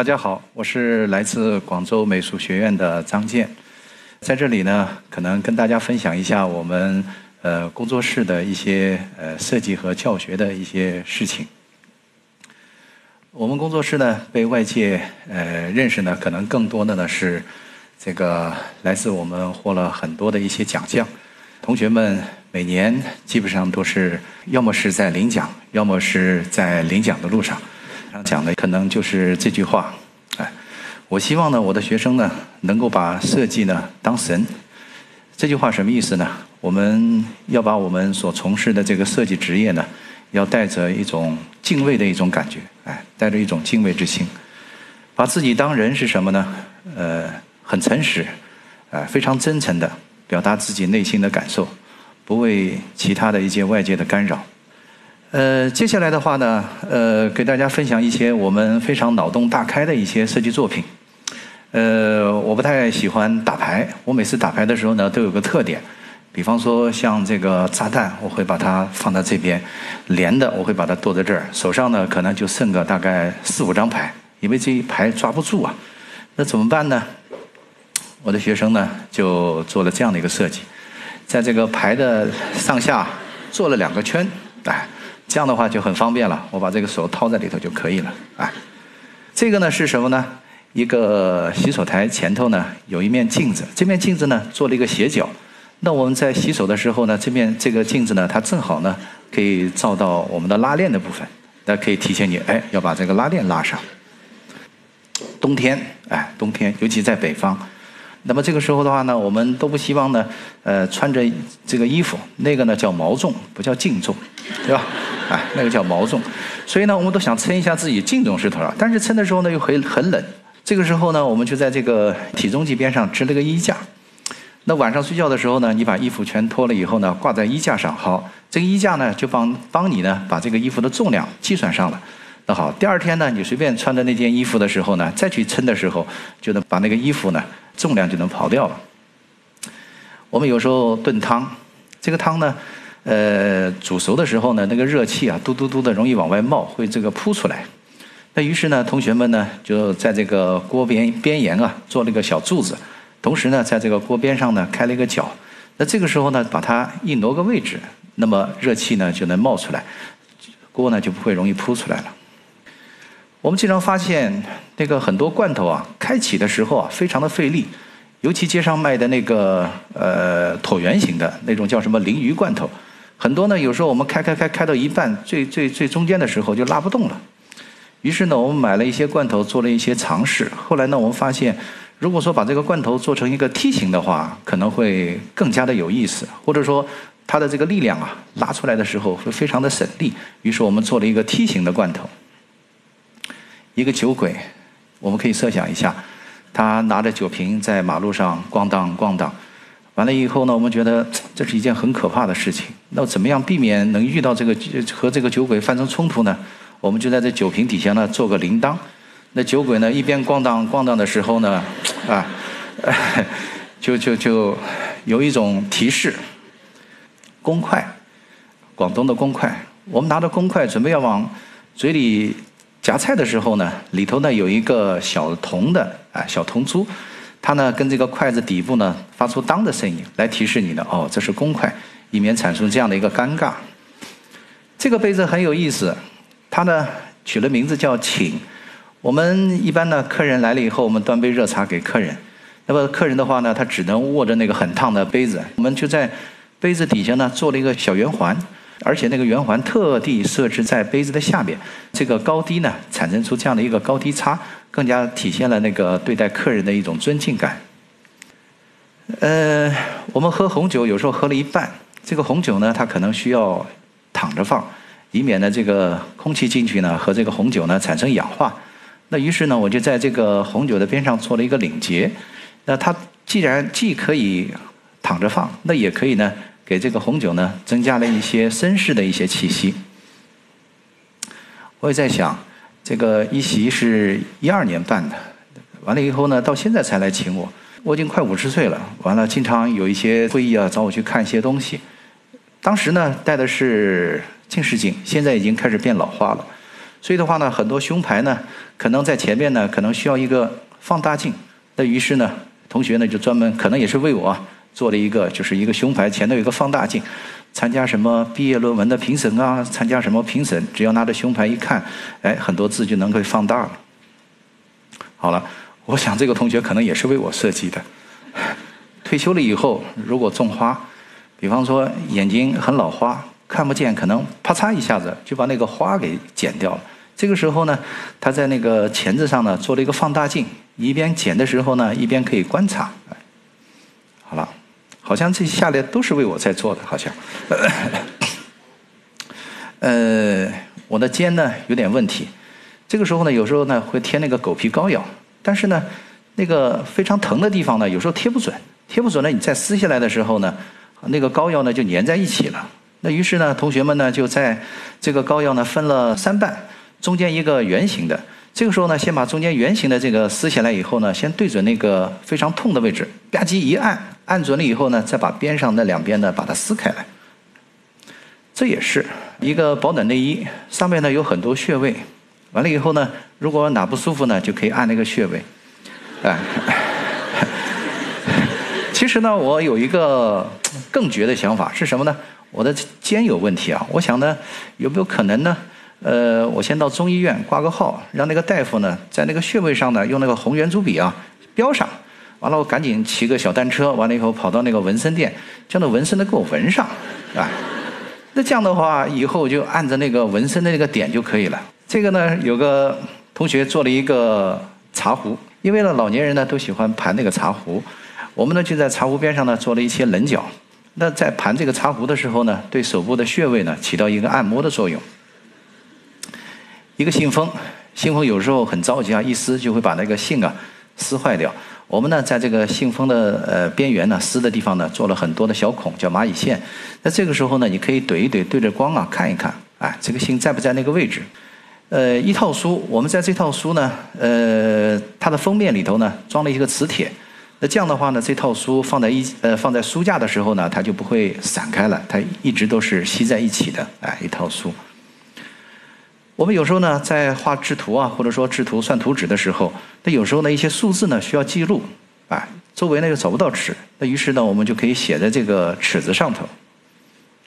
大家好，我是来自广州美术学院的张健，在这里呢，可能跟大家分享一下我们呃工作室的一些呃设计和教学的一些事情。我们工作室呢，被外界呃认识呢，可能更多的呢是这个来自我们获了很多的一些奖项。同学们每年基本上都是要么是在领奖，要么是在领奖的路上。上讲的可能就是这句话，哎，我希望呢，我的学生呢，能够把设计呢当神。这句话什么意思呢？我们要把我们所从事的这个设计职业呢。要带着一种敬畏的一种感觉，哎，带着一种敬畏之心，把自己当人是什么呢？呃，很诚实，哎，非常真诚的表达自己内心的感受，不为其他的一些外界的干扰。呃，接下来的话呢，呃，给大家分享一些我们非常脑洞大开的一些设计作品。呃，我不太喜欢打牌，我每次打牌的时候呢，都有个特点。比方说像这个炸弹，我会把它放在这边，连的我会把它剁在这儿，手上呢可能就剩个大概四五张牌，因为这一排抓不住啊，那怎么办呢？我的学生呢就做了这样的一个设计，在这个牌的上下做了两个圈，哎，这样的话就很方便了，我把这个手套在里头就可以了，哎，这个呢是什么呢？一个洗手台前头呢有一面镜子，这面镜子呢做了一个斜角。那我们在洗手的时候呢，这面这个镜子呢，它正好呢可以照到我们的拉链的部分，那可以提醒你，哎，要把这个拉链拉上。冬天，哎，冬天，尤其在北方，那么这个时候的话呢，我们都不希望呢，呃，穿着这个衣服，那个呢叫毛重，不叫净重，对吧？哎，那个叫毛重，所以呢，我们都想称一下自己净重是多少，但是称的时候呢又很很冷，这个时候呢，我们就在这个体重计边上支了个衣架。那晚上睡觉的时候呢，你把衣服全脱了以后呢，挂在衣架上。好，这个衣架呢就帮帮你呢把这个衣服的重量计算上了。那好，第二天呢，你随便穿着那件衣服的时候呢，再去称的时候，就能把那个衣服呢重量就能跑掉了。我们有时候炖汤，这个汤呢，呃，煮熟的时候呢，那个热气啊，嘟嘟嘟的容易往外冒，会这个扑出来。那于是呢，同学们呢就在这个锅边边沿啊做了一个小柱子。同时呢，在这个锅边上呢开了一个角，那这个时候呢，把它一挪个位置，那么热气呢就能冒出来，锅呢就不会容易扑出来了。我们经常发现，那个很多罐头啊，开启的时候啊非常的费力，尤其街上卖的那个呃椭圆形的那种叫什么鲮鱼罐头，很多呢有时候我们开开开开到一半，最最最中间的时候就拉不动了。于是呢，我们买了一些罐头，做了一些尝试。后来呢，我们发现。如果说把这个罐头做成一个梯形的话，可能会更加的有意思，或者说它的这个力量啊，拉出来的时候会非常的省力。于是我们做了一个梯形的罐头，一个酒鬼，我们可以设想一下，他拿着酒瓶在马路上咣当咣当，完了以后呢，我们觉得这是一件很可怕的事情。那怎么样避免能遇到这个和这个酒鬼发生冲突呢？我们就在这酒瓶底下呢做个铃铛。那酒鬼呢，一边咣当咣当的时候呢，啊，就就就有一种提示，公筷，广东的公筷。我们拿着公筷准备要往嘴里夹菜的时候呢，里头呢有一个小铜的啊小铜珠，它呢跟这个筷子底部呢发出当的声音，来提示你呢，哦，这是公筷，以免产生这样的一个尴尬。这个杯子很有意思，它呢取了名字叫请。我们一般呢，客人来了以后，我们端杯热茶给客人。那么客人的话呢，他只能握着那个很烫的杯子。我们就在杯子底下呢做了一个小圆环，而且那个圆环特地设置在杯子的下边，这个高低呢产生出这样的一个高低差，更加体现了那个对待客人的一种尊敬感。呃，我们喝红酒有时候喝了一半，这个红酒呢，它可能需要躺着放，以免呢这个空气进去呢和这个红酒呢产生氧化。那于是呢，我就在这个红酒的边上做了一个领结。那它既然既可以躺着放，那也可以呢，给这个红酒呢增加了一些绅士的一些气息。我也在想，这个一席是一二年办的，完了以后呢，到现在才来请我。我已经快五十岁了，完了经常有一些会议啊，找我去看一些东西。当时呢，戴的是近视镜，现在已经开始变老化了。所以的话呢，很多胸牌呢，可能在前面呢，可能需要一个放大镜。那于是呢，同学呢就专门可能也是为我做了一个，就是一个胸牌前头有一个放大镜。参加什么毕业论文的评审啊？参加什么评审？只要拿着胸牌一看，哎，很多字就能够放大了。好了，我想这个同学可能也是为我设计的。退休了以后，如果种花，比方说眼睛很老花，看不见，可能啪嚓一下子就把那个花给剪掉了。这个时候呢，他在那个钳子上呢做了一个放大镜，一边剪的时候呢，一边可以观察。好。像这下来都是为我在做的，好像。呃，我的肩呢有点问题，这个时候呢，有时候呢会贴那个狗皮膏药，但是呢，那个非常疼的地方呢，有时候贴不准，贴不准呢，你再撕下来的时候呢，那个膏药呢就粘在一起了。那于是呢，同学们呢就在这个膏药呢分了三半，中间一个圆形的。这个时候呢，先把中间圆形的这个撕下来以后呢，先对准那个非常痛的位置，吧唧一按，按准了以后呢，再把边上那两边呢把它撕开来。这也是一个保暖内衣，上面呢有很多穴位，完了以后呢，如果哪不舒服呢，就可以按那个穴位。哎，其实呢，我有一个更绝的想法是什么呢？我的肩有问题啊，我想呢，有没有可能呢？呃，我先到中医院挂个号，让那个大夫呢，在那个穴位上呢，用那个红圆珠笔啊标上。完了，我赶紧骑个小单车，完了以后跑到那个纹身店，将那纹身的给我纹上，啊。那这样的话，以后就按着那个纹身的那个点就可以了。这个呢，有个同学做了一个茶壶，因为呢，老年人呢都喜欢盘那个茶壶，我们呢就在茶壶边上呢做了一些棱角。那在盘这个茶壶的时候呢，对手部的穴位呢起到一个按摩的作用。一个信封，信封有时候很着急啊，一撕就会把那个信啊撕坏掉。我们呢，在这个信封的呃边缘呢，撕的地方呢，做了很多的小孔，叫蚂蚁线。那这个时候呢，你可以怼一怼，对着光啊看一看，哎，这个信在不在那个位置？呃，一套书，我们在这套书呢，呃，它的封面里头呢，装了一个磁铁。那这样的话呢，这套书放在一呃放在书架的时候呢，它就不会散开了，它一直都是吸在一起的，哎，一套书。我们有时候呢，在画制图啊，或者说制图算图纸的时候，那有时候呢，一些数字呢需要记录，啊，周围呢又找不到尺，那于是呢，我们就可以写在这个尺子上头，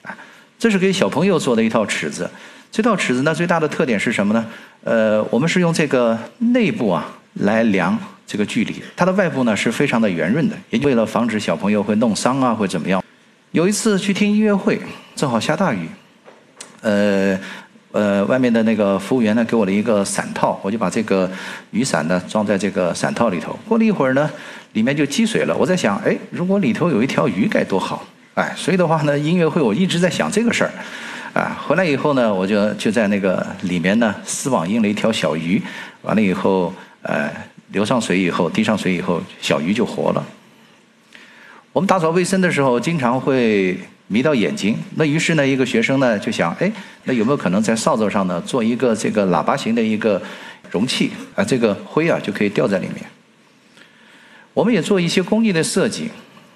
啊，这是给小朋友做的一套尺子。这套尺子呢，最大的特点是什么呢？呃，我们是用这个内部啊来量这个距离，它的外部呢是非常的圆润的，也为了防止小朋友会弄伤啊，或怎么样。有一次去听音乐会，正好下大雨，呃。呃，外面的那个服务员呢，给我了一个伞套，我就把这个雨伞呢装在这个伞套里头。过了一会儿呢，里面就积水了。我在想，哎，如果里头有一条鱼该多好！哎，所以的话呢，音乐会我一直在想这个事儿。啊，回来以后呢，我就就在那个里面呢丝网印了一条小鱼。完了以后，呃，流上水以后，滴上水以后，小鱼就活了。我们打扫卫生的时候，经常会。迷到眼睛，那于是呢，一个学生呢就想，哎，那有没有可能在扫帚上呢做一个这个喇叭形的一个容器啊？这个灰啊就可以掉在里面。我们也做一些工艺的设计，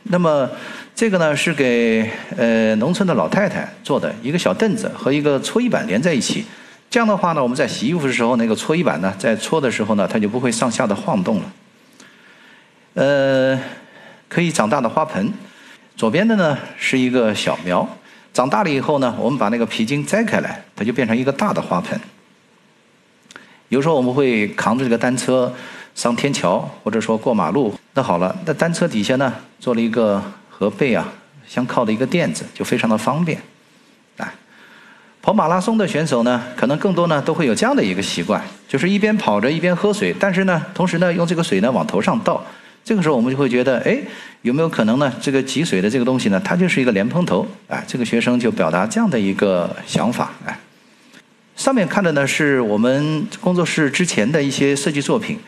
那么这个呢是给呃农村的老太太做的一个小凳子和一个搓衣板连在一起，这样的话呢，我们在洗衣服的时候，那个搓衣板呢在搓的时候呢，它就不会上下的晃动了。呃，可以长大的花盆。左边的呢是一个小苗，长大了以后呢，我们把那个皮筋摘开来，它就变成一个大的花盆。有时候我们会扛着这个单车上天桥，或者说过马路。那好了，那单车底下呢做了一个和背啊相靠的一个垫子，就非常的方便。啊，跑马拉松的选手呢，可能更多呢都会有这样的一个习惯，就是一边跑着一边喝水，但是呢，同时呢用这个水呢往头上倒。这个时候我们就会觉得，哎，有没有可能呢？这个挤水的这个东西呢，它就是一个莲蓬头，哎，这个学生就表达这样的一个想法，哎。上面看的呢是我们工作室之前的一些设计作品，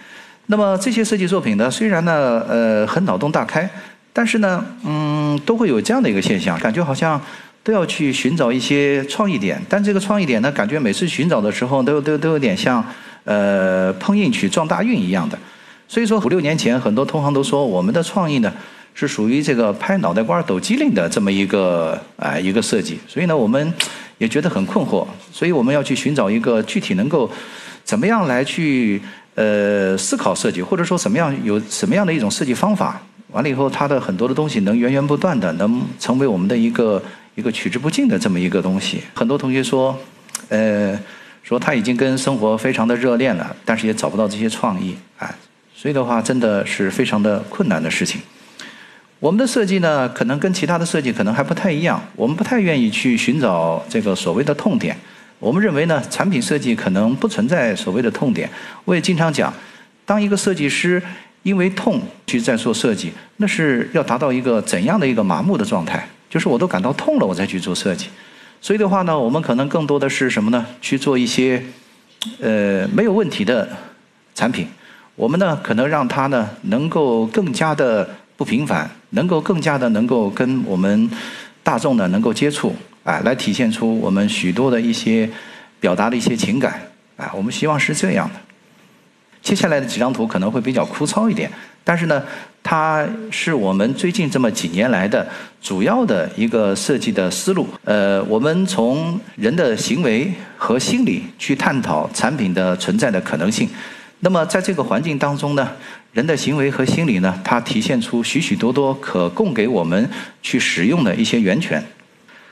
那么这些设计作品呢，虽然呢，呃，很脑洞大开，但是呢，嗯，都会有这样的一个现象，感觉好像都要去寻找一些创意点，但这个创意点呢，感觉每次寻找的时候，都都都有点像，呃，碰运气撞大运一样的。所以说五六年前，很多同行都说我们的创意呢是属于这个拍脑袋瓜抖机灵的这么一个啊一个设计。所以呢，我们也觉得很困惑，所以我们要去寻找一个具体能够怎么样来去呃思考设计，或者说什么样有什么样的一种设计方法。完了以后，它的很多的东西能源源不断的能成为我们的一个一个取之不尽的这么一个东西。很多同学说，呃，说他已经跟生活非常的热恋了，但是也找不到这些创意，哎，所以的话真的是非常的困难的事情。我们的设计呢，可能跟其他的设计可能还不太一样，我们不太愿意去寻找这个所谓的痛点。我们认为呢，产品设计可能不存在所谓的痛点。我也经常讲，当一个设计师。因为痛去在做设计，那是要达到一个怎样的一个麻木的状态？就是我都感到痛了，我再去做设计。所以的话呢，我们可能更多的是什么呢？去做一些呃没有问题的产品。我们呢，可能让它呢能够更加的不平凡，能够更加的能够跟我们大众呢能够接触，哎，来体现出我们许多的一些表达的一些情感，啊，我们希望是这样的。接下来的几张图可能会比较枯燥一点，但是呢，它是我们最近这么几年来的主要的一个设计的思路。呃，我们从人的行为和心理去探讨产品的存在的可能性。那么在这个环境当中呢，人的行为和心理呢，它体现出许许多多可供给我们去使用的一些源泉。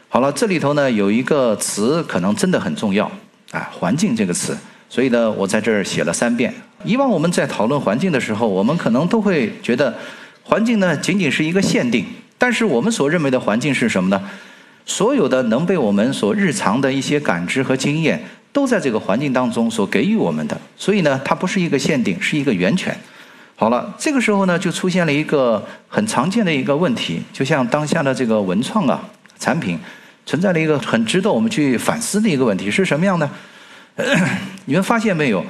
好了，这里头呢有一个词可能真的很重要啊，环境这个词。所以呢，我在这儿写了三遍。以往我们在讨论环境的时候，我们可能都会觉得，环境呢仅仅是一个限定。但是我们所认为的环境是什么呢？所有的能被我们所日常的一些感知和经验，都在这个环境当中所给予我们的。所以呢，它不是一个限定，是一个源泉。好了，这个时候呢，就出现了一个很常见的一个问题，就像当下的这个文创啊产品，存在了一个很值得我们去反思的一个问题，是什么样呢？你们发现没有，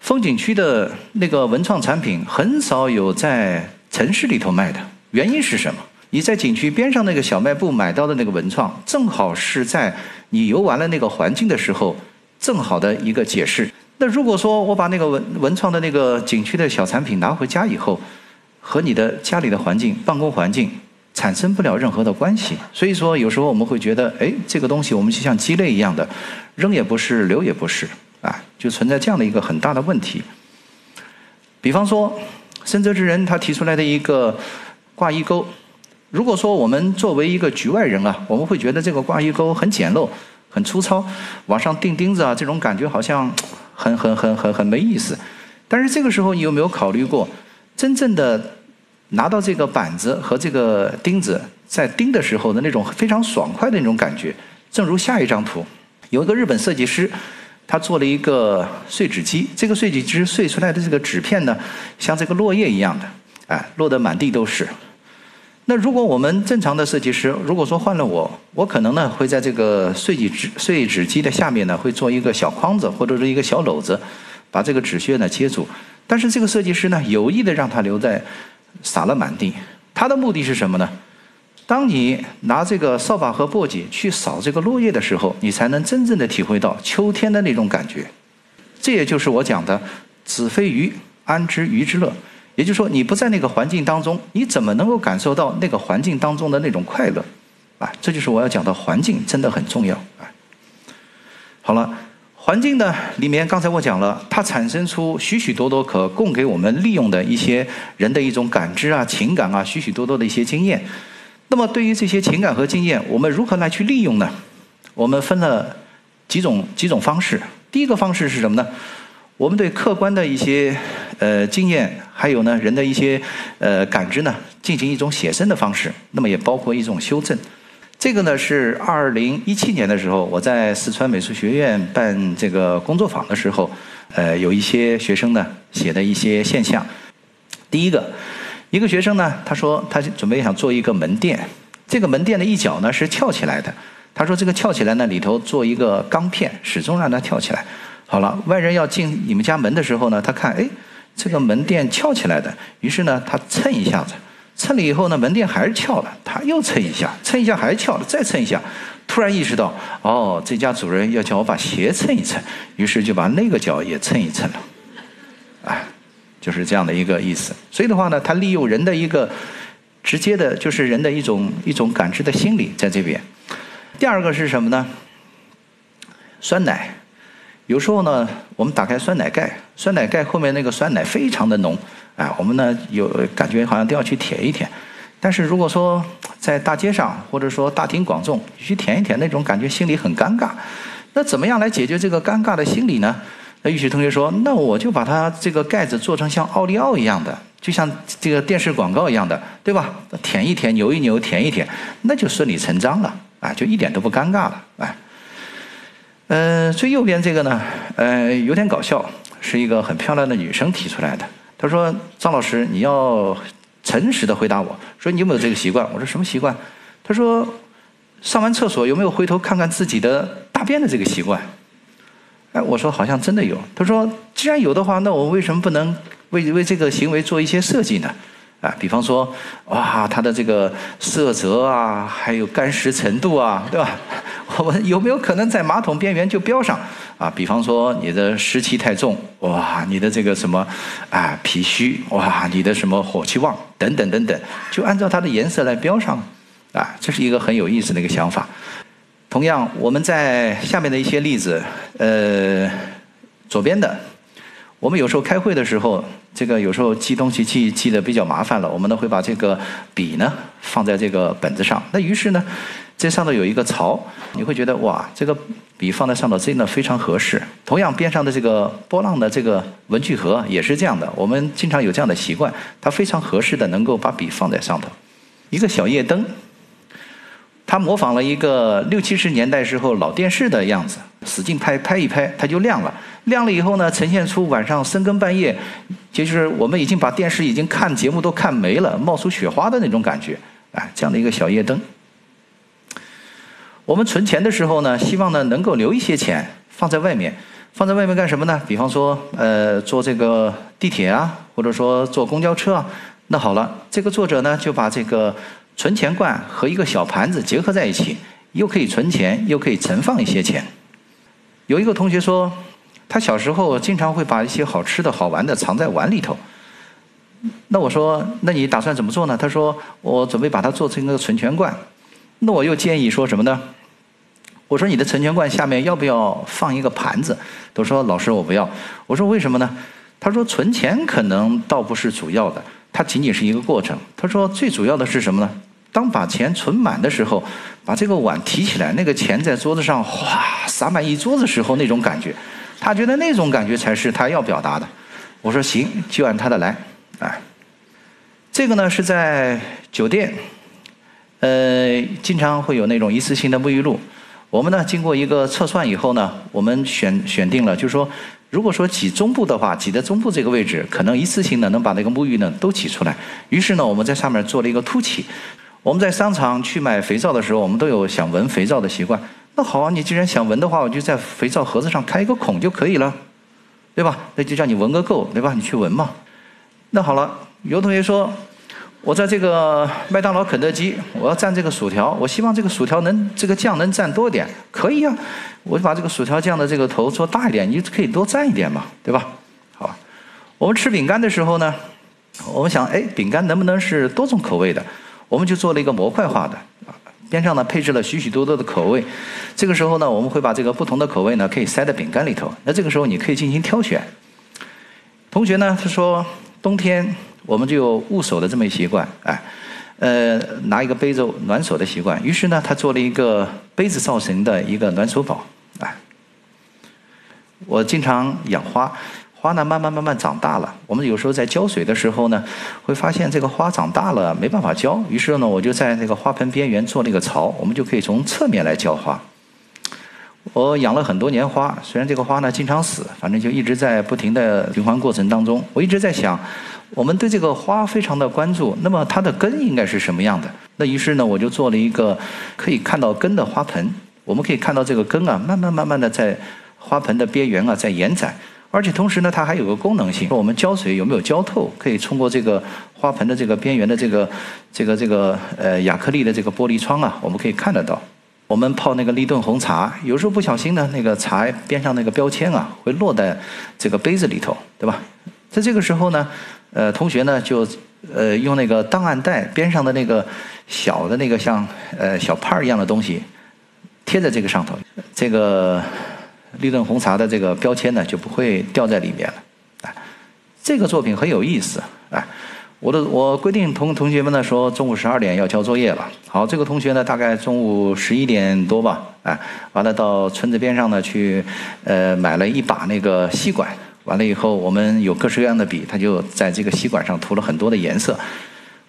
风景区的那个文创产品很少有在城市里头卖的，原因是什么？你在景区边上那个小卖部买到的那个文创，正好是在你游玩了那个环境的时候，正好的一个解释。那如果说我把那个文文创的那个景区的小产品拿回家以后，和你的家里的环境、办公环境。产生不了任何的关系，所以说有时候我们会觉得，哎，这个东西我们就像鸡肋一样的，扔也不是，留也不是，啊，就存在这样的一个很大的问题。比方说，深泽之人他提出来的一个挂衣钩，如果说我们作为一个局外人啊，我们会觉得这个挂衣钩很简陋、很粗糙，往上钉钉子啊，这种感觉好像很很很很很没意思。但是这个时候，你有没有考虑过，真正的？拿到这个板子和这个钉子，在钉的时候的那种非常爽快的那种感觉，正如下一张图，有一个日本设计师，他做了一个碎纸机，这个碎纸机碎出来的这个纸片呢，像这个落叶一样的，哎，落得满地都是。那如果我们正常的设计师，如果说换了我，我可能呢会在这个碎纸碎纸机的下面呢会做一个小框子或者是一个小篓子，把这个纸屑呢接住。但是这个设计师呢有意的让它留在。撒了满地，他的目的是什么呢？当你拿这个扫把和簸箕去扫这个落叶的时候，你才能真正的体会到秋天的那种感觉。这也就是我讲的“子非鱼，安知鱼之乐”。也就是说，你不在那个环境当中，你怎么能够感受到那个环境当中的那种快乐？啊，这就是我要讲的环境真的很重要啊。好了。环境呢，里面刚才我讲了，它产生出许许多多可供给我们利用的一些人的一种感知啊、情感啊，许许多多的一些经验。那么，对于这些情感和经验，我们如何来去利用呢？我们分了几种几种方式。第一个方式是什么呢？我们对客观的一些呃经验，还有呢人的一些呃感知呢，进行一种写生的方式。那么，也包括一种修正。这个呢是二零一七年的时候，我在四川美术学院办这个工作坊的时候，呃，有一些学生呢写的一些现象。第一个，一个学生呢，他说他准备想做一个门店，这个门店的一角呢是翘起来的。他说这个翘起来呢里头做一个钢片，始终让它翘起来。好了，外人要进你们家门的时候呢，他看哎，这个门店翘起来的，于是呢他蹭一下子。蹭了以后呢，门店还是翘了，他又蹭一下，蹭一下还是翘了，再蹭一下，突然意识到，哦，这家主人要叫我把鞋蹭一蹭，于是就把那个脚也蹭一蹭了，哎，就是这样的一个意思。所以的话呢，他利用人的一个直接的，就是人的一种一种感知的心理在这边。第二个是什么呢？酸奶。有时候呢，我们打开酸奶盖，酸奶盖后面那个酸奶非常的浓，哎，我们呢有感觉好像都要去舔一舔。但是如果说在大街上或者说大庭广众去舔一舔，那种感觉心里很尴尬。那怎么样来解决这个尴尬的心理呢？那玉玺同学说：“那我就把它这个盖子做成像奥利奥一样的，就像这个电视广告一样的，对吧？舔一舔，扭一扭，舔一舔，那就顺理成章了，啊，就一点都不尴尬了，哎。”嗯，最右边这个呢，呃，有点搞笑，是一个很漂亮的女生提出来的。她说：“张老师，你要诚实的回答我，说你有没有这个习惯？”我说：“什么习惯？”她说：“上完厕所有没有回头看看自己的大便的这个习惯？”哎，我说好像真的有。她说：“既然有的话，那我为什么不能为为这个行为做一些设计呢？”啊，比方说，哇，它的这个色泽啊，还有干湿程度啊，对吧？我们有没有可能在马桶边缘就标上？啊，比方说你的湿气太重，哇，你的这个什么啊脾虚，哇，你的什么火气旺，等等等等，就按照它的颜色来标上。啊，这是一个很有意思的一个想法。同样，我们在下面的一些例子，呃，左边的。我们有时候开会的时候，这个有时候记东西记记的比较麻烦了，我们呢会把这个笔呢放在这个本子上。那于是呢，这上头有一个槽，你会觉得哇，这个笔放在上头真的非常合适。同样边上的这个波浪的这个文具盒也是这样的，我们经常有这样的习惯，它非常合适的能够把笔放在上头。一个小夜灯。它模仿了一个六七十年代时候老电视的样子，使劲拍拍一拍，它就亮了。亮了以后呢，呈现出晚上深更半夜，就是我们已经把电视已经看节目都看没了，冒出雪花的那种感觉。啊，这样的一个小夜灯。我们存钱的时候呢，希望呢能够留一些钱放在外面，放在外面干什么呢？比方说，呃，坐这个地铁啊，或者说坐公交车啊。那好了，这个作者呢就把这个。存钱罐和一个小盘子结合在一起，又可以存钱，又可以存放一些钱。有一个同学说，他小时候经常会把一些好吃的好玩的藏在碗里头。那我说，那你打算怎么做呢？他说，我准备把它做成一个存钱罐。那我又建议说什么呢？我说，你的存钱罐下面要不要放一个盘子？都说老师我不要。我说为什么呢？他说存钱可能倒不是主要的，它仅仅是一个过程。他说最主要的是什么呢？当把钱存满的时候，把这个碗提起来，那个钱在桌子上哗洒满一桌子时候那种感觉，他觉得那种感觉才是他要表达的。我说行，就按他的来。哎，这个呢是在酒店，呃，经常会有那种一次性的沐浴露。我们呢经过一个测算以后呢，我们选选定了，就是说，如果说挤中部的话，挤在中部这个位置，可能一次性的能把那个沐浴呢都挤出来。于是呢，我们在上面做了一个凸起。我们在商场去买肥皂的时候，我们都有想闻肥皂的习惯。那好啊，你既然想闻的话，我就在肥皂盒子上开一个孔就可以了，对吧？那就叫你闻个够，对吧？你去闻嘛。那好了，有同学说，我在这个麦当劳、肯德基，我要蘸这个薯条，我希望这个薯条能这个酱能蘸多点，可以啊。我就把这个薯条酱的这个头做大一点，你就可以多蘸一点嘛，对吧？好，我们吃饼干的时候呢，我们想，哎，饼干能不能是多种口味的？我们就做了一个模块化的，边上呢配置了许许多多的口味。这个时候呢，我们会把这个不同的口味呢可以塞在饼干里头。那这个时候你可以进行挑选。同学呢，他说冬天我们就有捂手的这么一习惯，哎，呃，拿一个杯子暖手的习惯。于是呢，他做了一个杯子造型的一个暖手宝，哎，我经常养花。花呢，慢慢慢慢长大了。我们有时候在浇水的时候呢，会发现这个花长大了没办法浇，于是呢，我就在那个花盆边缘做了一个槽，我们就可以从侧面来浇花。我养了很多年花，虽然这个花呢经常死，反正就一直在不停的循环过程当中。我一直在想，我们对这个花非常的关注，那么它的根应该是什么样的？那于是呢，我就做了一个可以看到根的花盆。我们可以看到这个根啊，慢慢慢慢的在花盆的边缘啊在延展。而且同时呢，它还有个功能性，说我们浇水有没有浇透，可以通过这个花盆的这个边缘的这个这个这个呃亚克力的这个玻璃窗啊，我们可以看得到。我们泡那个立顿红茶，有时候不小心呢，那个茶边上那个标签啊，会落在这个杯子里头，对吧？在这个时候呢，呃，同学呢就呃用那个档案袋边上的那个小的那个像呃小帕儿一样的东西贴在这个上头，这个。立顿红茶的这个标签呢就不会掉在里面了。啊，这个作品很有意思啊。我的我规定同同学们呢说中午十二点要交作业了。好，这个同学呢大概中午十一点多吧，哎，完了到村子边上呢去，呃，买了一把那个吸管。完了以后，我们有各式各样的笔，他就在这个吸管上涂了很多的颜色。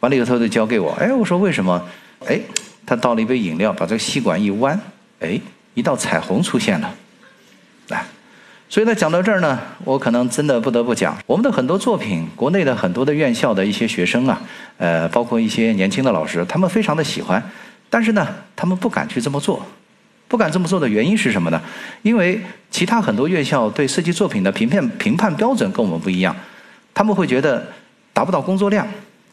完了以后，就交给我。哎，我说为什么？哎，他倒了一杯饮料，把这个吸管一弯，哎，一道彩虹出现了。来。所以呢，讲到这儿呢，我可能真的不得不讲，我们的很多作品，国内的很多的院校的一些学生啊，呃，包括一些年轻的老师，他们非常的喜欢，但是呢，他们不敢去这么做，不敢这么做的原因是什么呢？因为其他很多院校对设计作品的评判评判标准跟我们不一样，他们会觉得达不到工作量。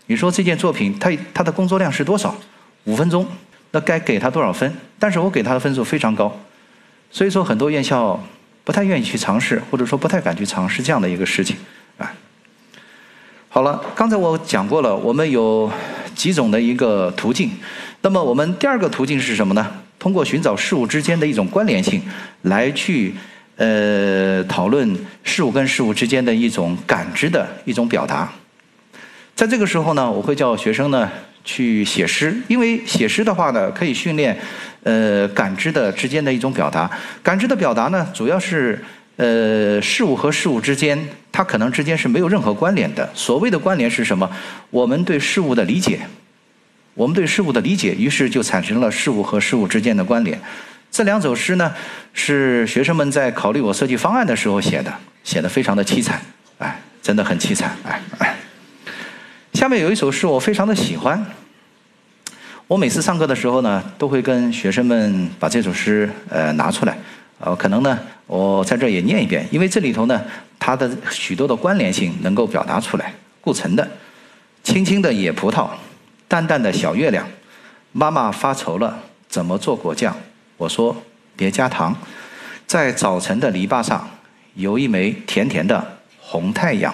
你说这件作品，它它的工作量是多少？五分钟，那该给他多少分？但是我给他的分数非常高，所以说很多院校。不太愿意去尝试，或者说不太敢去尝试这样的一个事情，啊。好了，刚才我讲过了，我们有几种的一个途径。那么我们第二个途径是什么呢？通过寻找事物之间的一种关联性，来去呃讨论事物跟事物之间的一种感知的一种表达。在这个时候呢，我会叫学生呢。去写诗，因为写诗的话呢，可以训练呃感知的之间的一种表达。感知的表达呢，主要是呃事物和事物之间，它可能之间是没有任何关联的。所谓的关联是什么？我们对事物的理解，我们对事物的理解，于是就产生了事物和事物之间的关联。这两首诗呢，是学生们在考虑我设计方案的时候写的，写的非常的凄惨，哎，真的很凄惨，哎。下面有一首诗，我非常的喜欢。我每次上课的时候呢，都会跟学生们把这首诗呃拿出来，呃，可能呢，我在这儿也念一遍，因为这里头呢，它的许多的关联性能够表达出来。顾城的，青青的野葡萄，淡淡的小月亮，妈妈发愁了，怎么做果酱？我说别加糖，在早晨的篱笆上，有一枚甜甜的红太阳。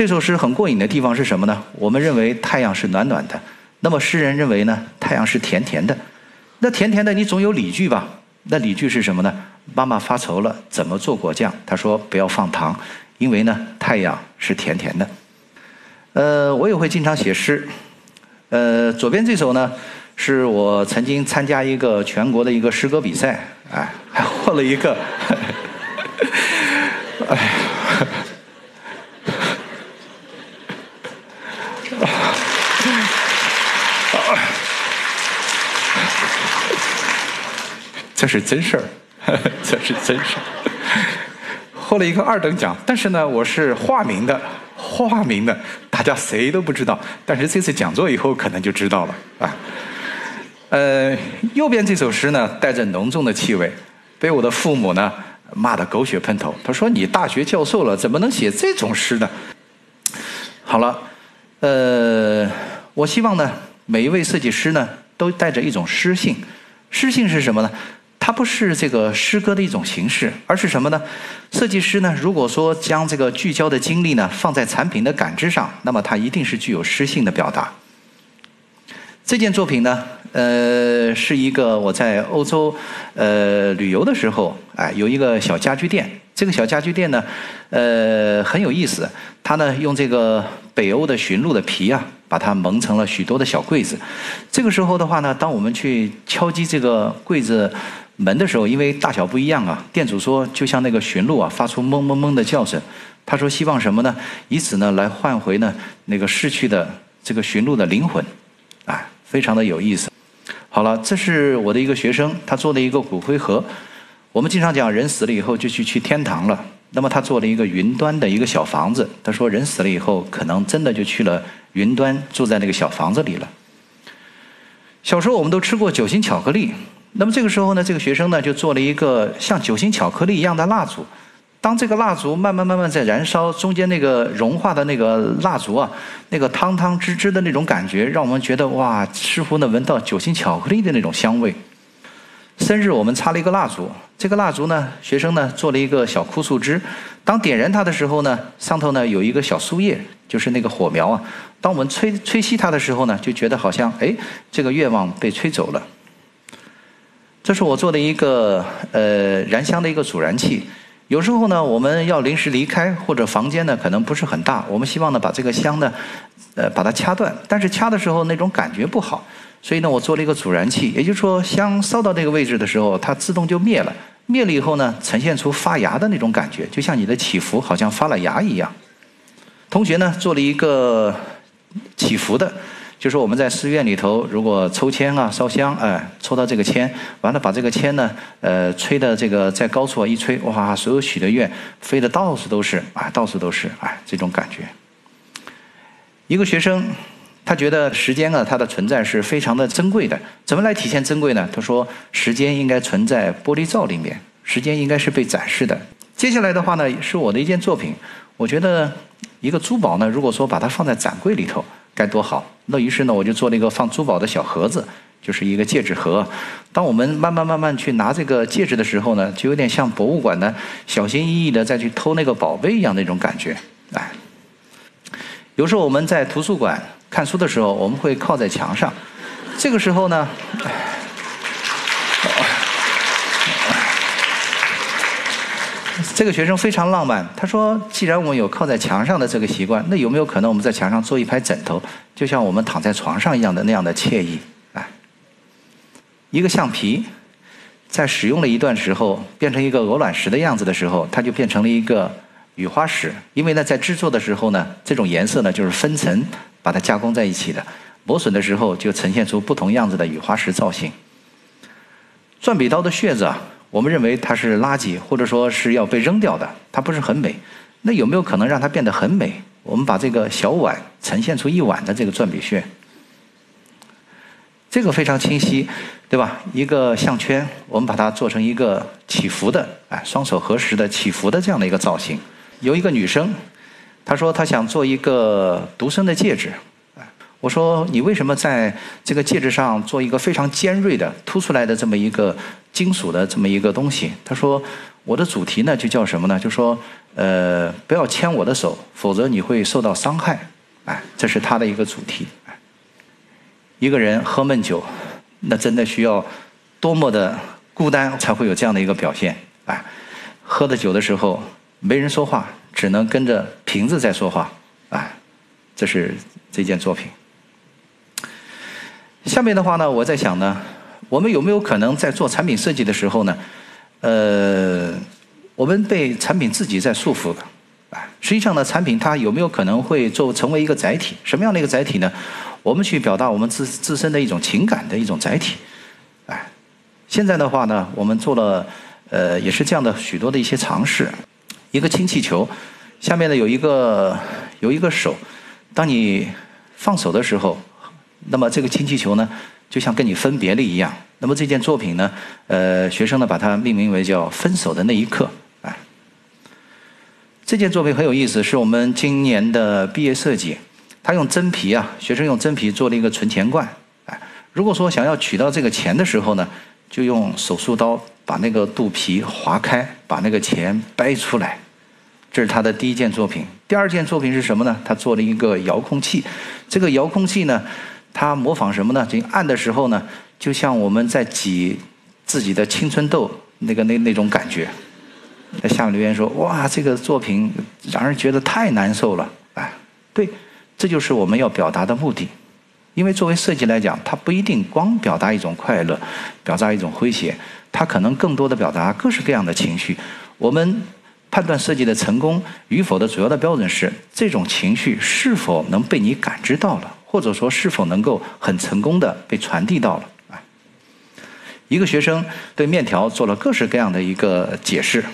这首诗很过瘾的地方是什么呢？我们认为太阳是暖暖的，那么诗人认为呢，太阳是甜甜的。那甜甜的，你总有理据吧？那理据是什么呢？妈妈发愁了，怎么做果酱？她说不要放糖，因为呢，太阳是甜甜的。呃，我也会经常写诗。呃，左边这首呢，是我曾经参加一个全国的一个诗歌比赛，哎，还获了一个。哎。这是真事儿，这是真事儿。获了一个二等奖，但是呢，我是化名的，化名的，大家谁都不知道。但是这次讲座以后，可能就知道了啊。呃，右边这首诗呢，带着浓重的气味，被我的父母呢骂得狗血喷头。他说：“你大学教授了，怎么能写这种诗呢？”好了，呃，我希望呢，每一位设计师呢，都带着一种诗性。诗性是什么呢？它不是这个诗歌的一种形式，而是什么呢？设计师呢，如果说将这个聚焦的精力呢放在产品的感知上，那么它一定是具有诗性的表达。这件作品呢，呃，是一个我在欧洲呃旅游的时候，哎，有一个小家具店。这个小家具店呢，呃，很有意思。它呢用这个北欧的驯鹿的皮啊，把它蒙成了许多的小柜子。这个时候的话呢，当我们去敲击这个柜子。门的时候，因为大小不一样啊，店主说就像那个驯鹿啊，发出嗡嗡嗡的叫声。他说希望什么呢？以此呢来换回呢那个逝去的这个驯鹿的灵魂，啊，非常的有意思。好了，这是我的一个学生，他做了一个骨灰盒。我们经常讲人死了以后就去去天堂了，那么他做了一个云端的一个小房子。他说人死了以后可能真的就去了云端，住在那个小房子里了。小时候我们都吃过酒心巧克力。那么这个时候呢，这个学生呢就做了一个像酒心巧克力一样的蜡烛。当这个蜡烛慢慢慢慢在燃烧，中间那个融化的那个蜡烛啊，那个汤汤汁汁的那种感觉，让我们觉得哇，似乎呢闻到酒心巧克力的那种香味。生日我们插了一个蜡烛，这个蜡烛呢，学生呢做了一个小枯树枝。当点燃它的时候呢，上头呢有一个小树叶，就是那个火苗啊。当我们吹吹熄它的时候呢，就觉得好像哎，这个愿望被吹走了。这是我做的一个呃燃香的一个阻燃器。有时候呢，我们要临时离开，或者房间呢可能不是很大，我们希望呢把这个香呢，呃把它掐断，但是掐的时候那种感觉不好，所以呢我做了一个阻燃器，也就是说香烧到这个位置的时候，它自动就灭了。灭了以后呢，呈现出发芽的那种感觉，就像你的起伏好像发了芽一样。同学呢做了一个起伏的。就是我们在寺院里头，如果抽签啊、烧香，哎，抽到这个签，完了把这个签呢，呃，吹的这个在高处啊一吹，哇，所有许的愿飞的到处都是，啊，到处都是，哎，这种感觉。一个学生，他觉得时间啊，它的存在是非常的珍贵的。怎么来体现珍贵呢？他说，时间应该存在玻璃罩里面，时间应该是被展示的。接下来的话呢，是我的一件作品。我觉得一个珠宝呢，如果说把它放在展柜里头。该多好！那于是呢，我就做了一个放珠宝的小盒子，就是一个戒指盒。当我们慢慢慢慢去拿这个戒指的时候呢，就有点像博物馆的小心翼翼的再去偷那个宝贝一样那种感觉。哎，有时候我们在图书馆看书的时候，我们会靠在墙上，这个时候呢。这个学生非常浪漫，他说：“既然我们有靠在墙上的这个习惯，那有没有可能我们在墙上做一排枕头，就像我们躺在床上一样的那样的惬意？”哎，一个橡皮在使用了一段时候，变成一个鹅卵石的样子的时候，它就变成了一个雨花石。因为呢，在制作的时候呢，这种颜色呢就是分层把它加工在一起的，磨损的时候就呈现出不同样子的雨花石造型。钻笔刀的穴子啊。我们认为它是垃圾，或者说是要被扔掉的，它不是很美。那有没有可能让它变得很美？我们把这个小碗呈现出一碗的这个转笔穴，这个非常清晰，对吧？一个项圈，我们把它做成一个起伏的，哎，双手合十的起伏的这样的一个造型。有一个女生，她说她想做一个独身的戒指。我说你为什么在这个戒指上做一个非常尖锐的凸出来的这么一个金属的这么一个东西？他说我的主题呢就叫什么呢？就说呃不要牵我的手，否则你会受到伤害。哎，这是他的一个主题。一个人喝闷酒，那真的需要多么的孤单才会有这样的一个表现？哎，喝的酒的时候没人说话，只能跟着瓶子在说话。哎，这是这件作品。下面的话呢，我在想呢，我们有没有可能在做产品设计的时候呢，呃，我们被产品自己在束缚的，啊，实际上呢，产品它有没有可能会做成为一个载体？什么样的一个载体呢？我们去表达我们自自身的一种情感的一种载体，哎，现在的话呢，我们做了呃，也是这样的许多的一些尝试，一个氢气球，下面呢有一个有一个手，当你放手的时候。那么这个氢气球呢，就像跟你分别了一样。那么这件作品呢，呃，学生呢把它命名为叫“分手的那一刻”。哎，这件作品很有意思，是我们今年的毕业设计。他用真皮啊，学生用真皮做了一个存钱罐。哎，如果说想要取到这个钱的时候呢，就用手术刀把那个肚皮划开，把那个钱掰出来。这是他的第一件作品。第二件作品是什么呢？他做了一个遥控器。这个遥控器呢？他模仿什么呢？就按的时候呢，就像我们在挤自己的青春痘那个那那种感觉。在下面留言说：“哇，这个作品让人觉得太难受了。”哎，对，这就是我们要表达的目的。因为作为设计来讲，它不一定光表达一种快乐，表达一种诙谐，它可能更多的表达各式各样的情绪。我们判断设计的成功与否的主要的标准是这种情绪是否能被你感知到了。或者说是否能够很成功的被传递到了啊？一个学生对面条做了各式各样的一个解释。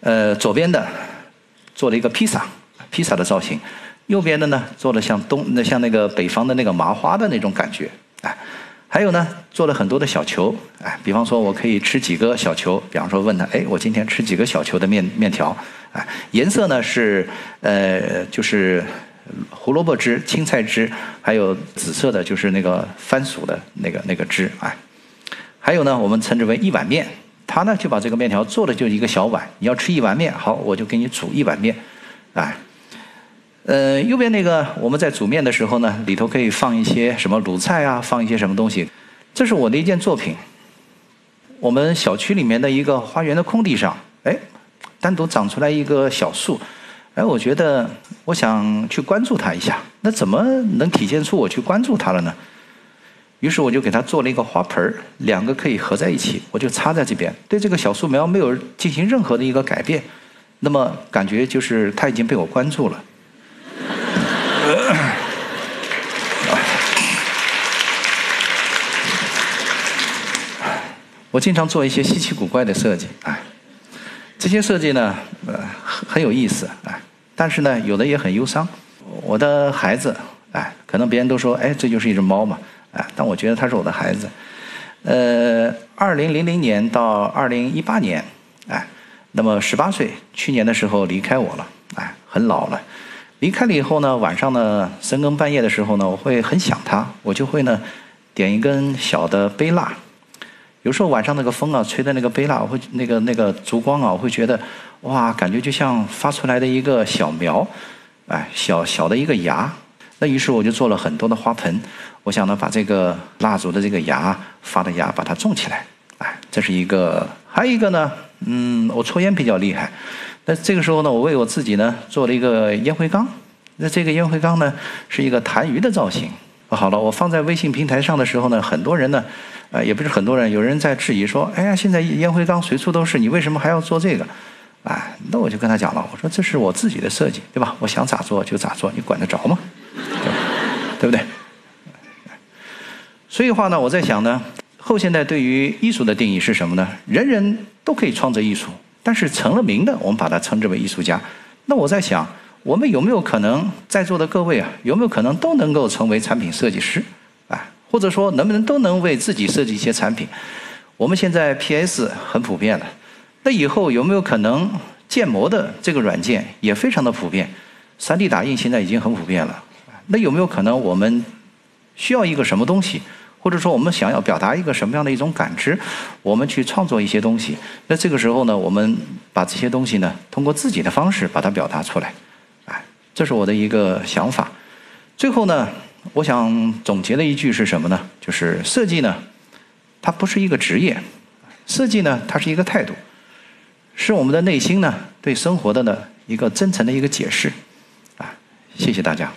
呃，左边的做了一个披萨，披萨的造型；右边的呢做了像东那像那个北方的那个麻花的那种感觉，哎，还有呢做了很多的小球，哎，比方说我可以吃几个小球，比方说问他，哎，我今天吃几个小球的面面条，哎，颜色呢是呃就是。胡萝卜汁、青菜汁，还有紫色的，就是那个番薯的那个那个汁，哎，还有呢，我们称之为一碗面。他呢就把这个面条做的就一个小碗，你要吃一碗面，好，我就给你煮一碗面，哎，呃，右边那个我们在煮面的时候呢，里头可以放一些什么卤菜啊，放一些什么东西。这是我的一件作品，我们小区里面的一个花园的空地上，哎，单独长出来一个小树，哎，我觉得我想去关注它一下，那怎么能体现出我去关注它了呢？于是我就给它做了一个花盆儿，两个可以合在一起，我就插在这边，对这个小树苗没有进行任何的一个改变，那么感觉就是它已经被我关注了。我经常做一些稀奇古怪的设计，哎，这些设计呢，呃，很有意思，哎，但是呢，有的也很忧伤。我的孩子，哎，可能别人都说，哎，这就是一只猫嘛，哎，但我觉得他是我的孩子。呃，二零零零年到二零一八年，哎，那么十八岁，去年的时候离开我了，哎，很老了。离开了以后呢，晚上呢，深更半夜的时候呢，我会很想他，我就会呢，点一根小的杯蜡。有时候晚上那个风啊，吹的那个贝蜡，我会那个那个烛光啊，我会觉得哇，感觉就像发出来的一个小苗，哎，小小的一个芽。那于是我就做了很多的花盆，我想呢把这个蜡烛的这个芽发的芽把它种起来，哎，这是一个。还有一个呢，嗯，我抽烟比较厉害，那这个时候呢，我为我自己呢做了一个烟灰缸。那这个烟灰缸呢是一个痰盂的造型。好了，我放在微信平台上的时候呢，很多人呢。啊，也不是很多人，有人在质疑说：“哎呀，现在烟灰缸随处都是，你为什么还要做这个？”哎，那我就跟他讲了，我说：“这是我自己的设计，对吧？我想咋做就咋做，你管得着吗？对不对？”所以话呢，我在想呢，后现代对于艺术的定义是什么呢？人人都可以创作艺术，但是成了名的，我们把它称之为艺术家。那我在想，我们有没有可能在座的各位啊，有没有可能都能够成为产品设计师？啊或者说，能不能都能为自己设计一些产品？我们现在 PS 很普遍了，那以后有没有可能建模的这个软件也非常的普遍？3D 打印现在已经很普遍了，那有没有可能我们需要一个什么东西，或者说我们想要表达一个什么样的一种感知，我们去创作一些东西？那这个时候呢，我们把这些东西呢，通过自己的方式把它表达出来，这是我的一个想法。最后呢。我想总结的一句是什么呢？就是设计呢，它不是一个职业，设计呢，它是一个态度，是我们的内心呢对生活的呢一个真诚的一个解释，啊，谢谢大家。